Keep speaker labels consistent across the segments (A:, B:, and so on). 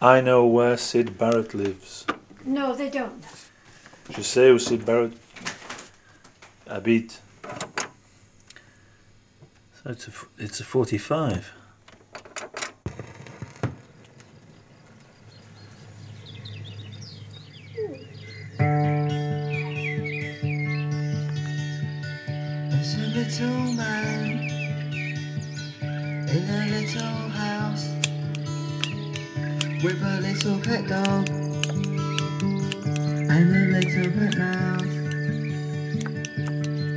A: I know where Syd Barrett lives.
B: No, they don't.
A: Je sais où Syd Barrett habite. So it's a, f- it's a 45.
C: There's a little man in a little house with a little pet dog and a little pet mouse.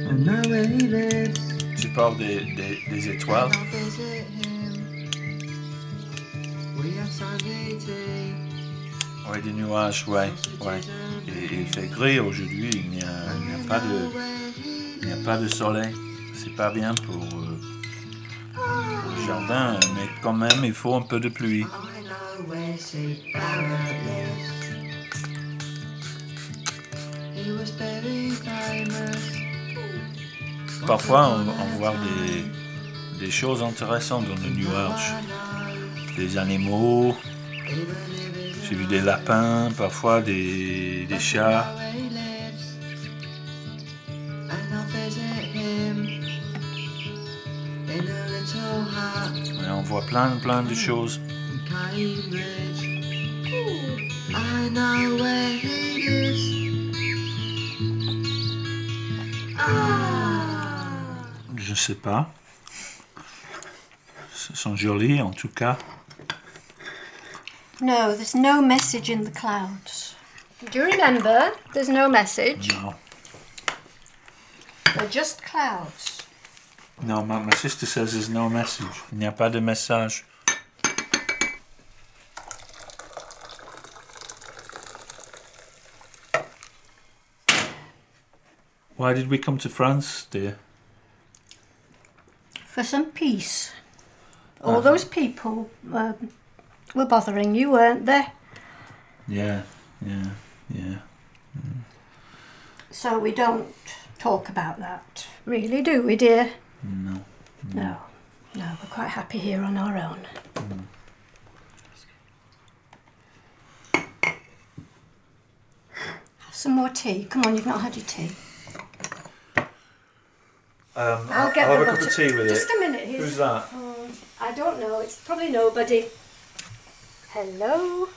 C: I know where he lives.
A: Tu parles des, des, des étoiles?
C: and I'll visit him. We have Sunday tea.
A: Oui, des nuages, ouais. ouais. Et, et il fait gris aujourd'hui, il n'y a, pas de, il n'y a pas de soleil. C'est pas bien pour, euh, pour le jardin, mais quand même, il faut un peu de pluie.
C: He was very famous.
A: Parfois, on, on voit des, des choses intéressantes dans le nuage. Des animaux, j'ai vu des lapins, parfois des, des chats. Et on voit plein, plein de choses.
C: I know where. Ah.
A: Je sais pas. Ils sont jolis en tout cas.
B: No, there's no message in the clouds. Do you remember? There's no message.
A: Non,
B: They're just clouds.
A: non my, my sister says there's no message. Il n'y a pas de message. Why did we come to France, dear?
B: For some peace. All those people um, were bothering you, weren't they?
A: Yeah, yeah, yeah.
B: So we don't talk about that, really, do we, dear?
A: No.
B: No. No, we're quite happy here on our own. Have some more tea. Come on, you've not had your tea.
A: Um,
B: I'll get
A: have
B: the
A: a cup of tea with
B: Just
A: it.
B: a minute. Here's
A: Who's that?
B: Um, I don't know. It's probably nobody. Hello.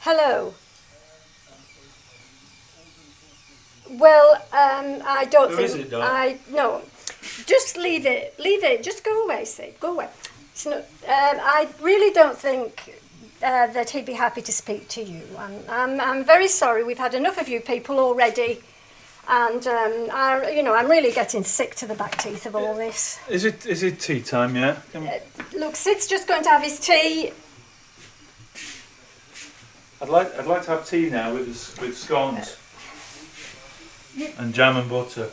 B: Hello. Well, um, I don't
A: Who
B: think
A: is it, Doc?
B: I no. Just leave it. Leave it. Just go away, Syd. Go away. It's not, um, I really don't think uh, that he'd be happy to speak to you. I'm, I'm, I'm very sorry. We've had enough of you people already, and um, I, you know, I'm really getting sick to the back teeth of all this.
A: Is it is it tea time? yet? Can-
B: Look, Syd's just going to have his tea.
A: I'd like I'd like to have tea now with with scones and jam and butter.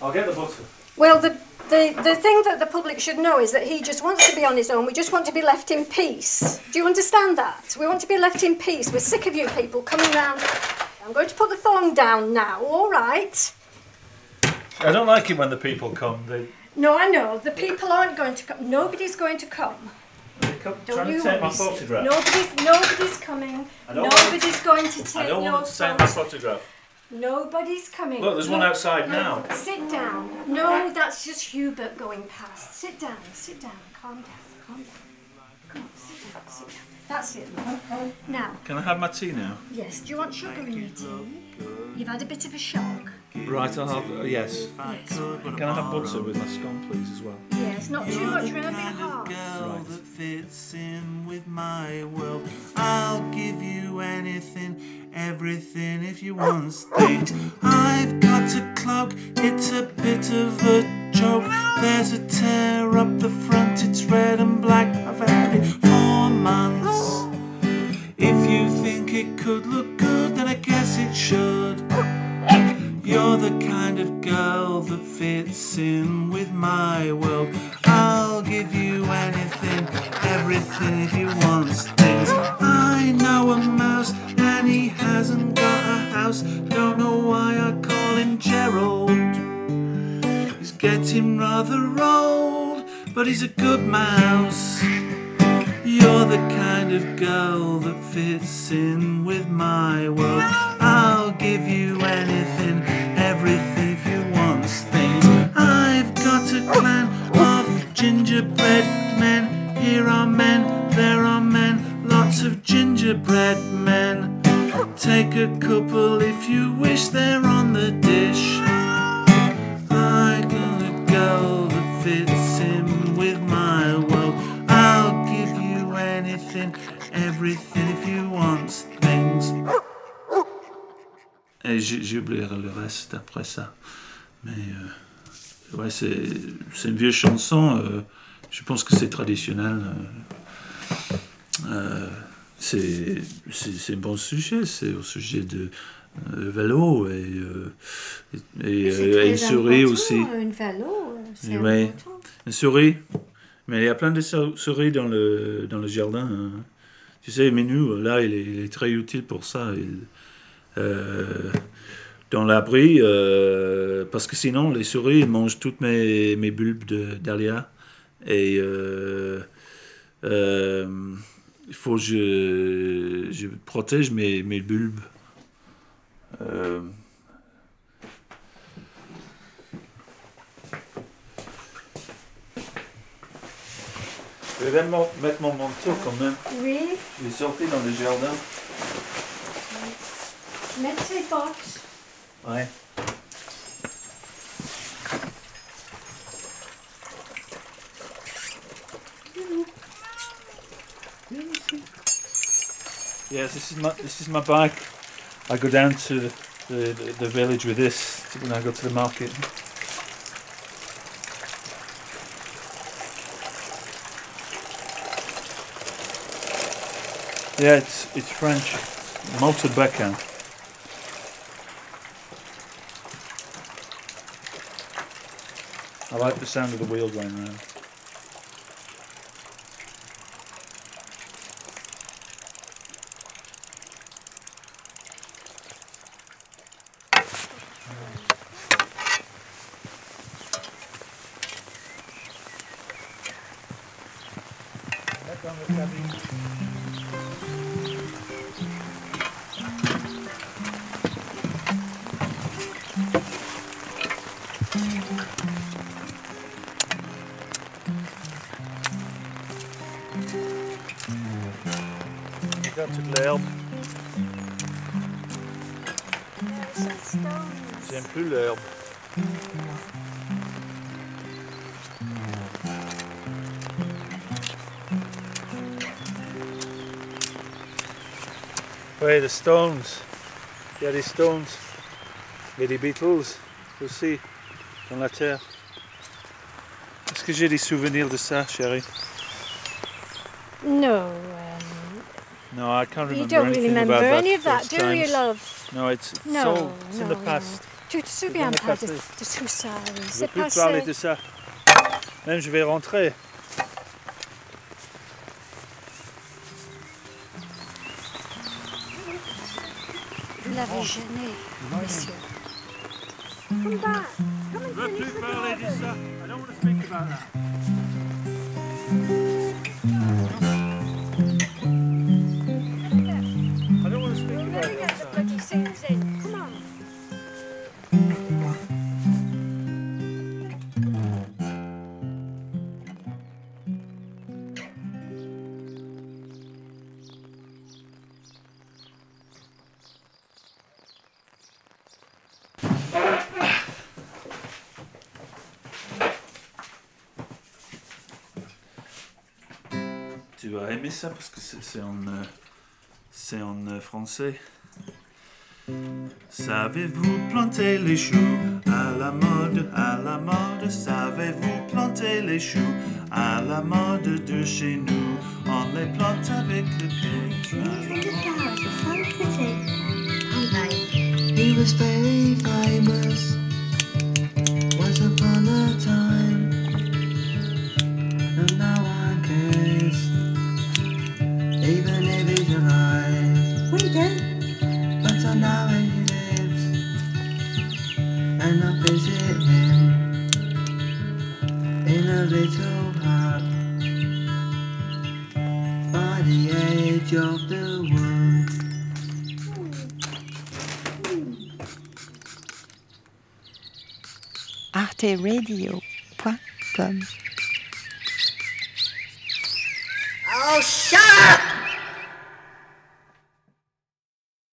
A: I'll get the butter.
B: Well, the, the, the thing that the public should know is that he just wants to be on his own. We just want to be left in peace. Do you understand that? We want to be left in peace. We're sick of you people coming round. I'm going to put the phone down now, all right?
A: I don't like it when the people come. They
B: No, I know. The people aren't going to come. Nobody's going to come.
A: they come
B: Don't
A: trying
B: you
A: to take my
B: worry,
A: photograph.
B: Nobody's, nobody's coming.
A: I don't want-
B: Nobody's going to take
A: I don't
B: your
A: want to take my
B: phone.
A: photograph.
B: Nobody's coming.
A: Look, there's one
B: Look,
A: outside
B: look,
A: now.
B: Sit down. No, that's just Hubert going past. Sit down, sit down, calm down, calm down. Come on, sit down, sit down. That's it. love. Now,
A: Can I have my tea now?
B: yes, do you want sugar in your tea? You've had a bit of a shock.
A: Right, I'll have uh, yes.
B: Yes.
A: Can I have butter with my scone, please, as well?
B: Yes, not too much, remember your heart.
C: girl that fits in with my world. I'll give you anything, everything if you want things. I've got a cloak, it's a bit of a joke. There's a tear up the front, it's red and black. I've had it hasn't got a house. Don't know why I call him Gerald. He's getting rather old, but he's a good mouse. you're the kind of girl that fits in with my world. I'll give you anything, everything anything, everything if you want things. Et oublié le reste après ça. Mais euh, ouais, c'est c'est une vieille chanson. euh, je pense que c'est traditionnel. euh, euh, c'est c'est c'est un bon sujet. C'est au sujet de euh, vélo et, euh, et, et, une souris aussi.
B: Une vélo, c'est important.
C: Une souris? Mais il y a plein de sou- souris dans le, dans le jardin. hein. Tu sais, Minou, là, il est, très utile pour ça. Euh, dans l'abri, euh, parce que sinon, les souris mangent toutes mes, mes bulbes de. Et euh, il faut que je, je protège mes, mes bulbes. Je vais mettre mon manteau quand même.
B: Oui,
C: Il est sorti dans le jardin.
B: mets tes bottes.
C: Ouais. Yes, this is my this is my bag. I go down to the, the, the village with this when I go to the market. Yeah, it's it's French. Malted Beckham. I like the sound of the wheel going round. Regarde toute l'herbe. J'aime plus l'herbe. Ouais, the Stones. Il y a des Stones. Il y a des Beatles aussi dans la terre. Est-ce que j'ai des souvenirs de ça, chérie?
B: No, um,
C: No, I can't
B: you
C: remember
B: don't really
C: anything
B: remember
C: about
B: any of that, do you, love?
C: No, it's,
B: No,
C: in the past.
B: Tu te
C: C'est
B: souviens pas de, tout ça.
C: Je veux
B: C'est
C: plus parler de ça. Même je vais rentrer.
B: Vous l'avez gêné, monsieur. Come back. Come and
C: Je veux
B: finish
C: plus parler de ça. I don't want to speak about that. Tu vas aimer ça parce que c'est en, euh, en euh, français. Savez-vous planter les choux à la mode, à la mode? Savez-vous planter les choux à la mode de chez nous? On les plante avec le pied.
D: He was very famous in a little hut.
A: the edge of the world.
E: arteradio.com
F: Oh, shut up!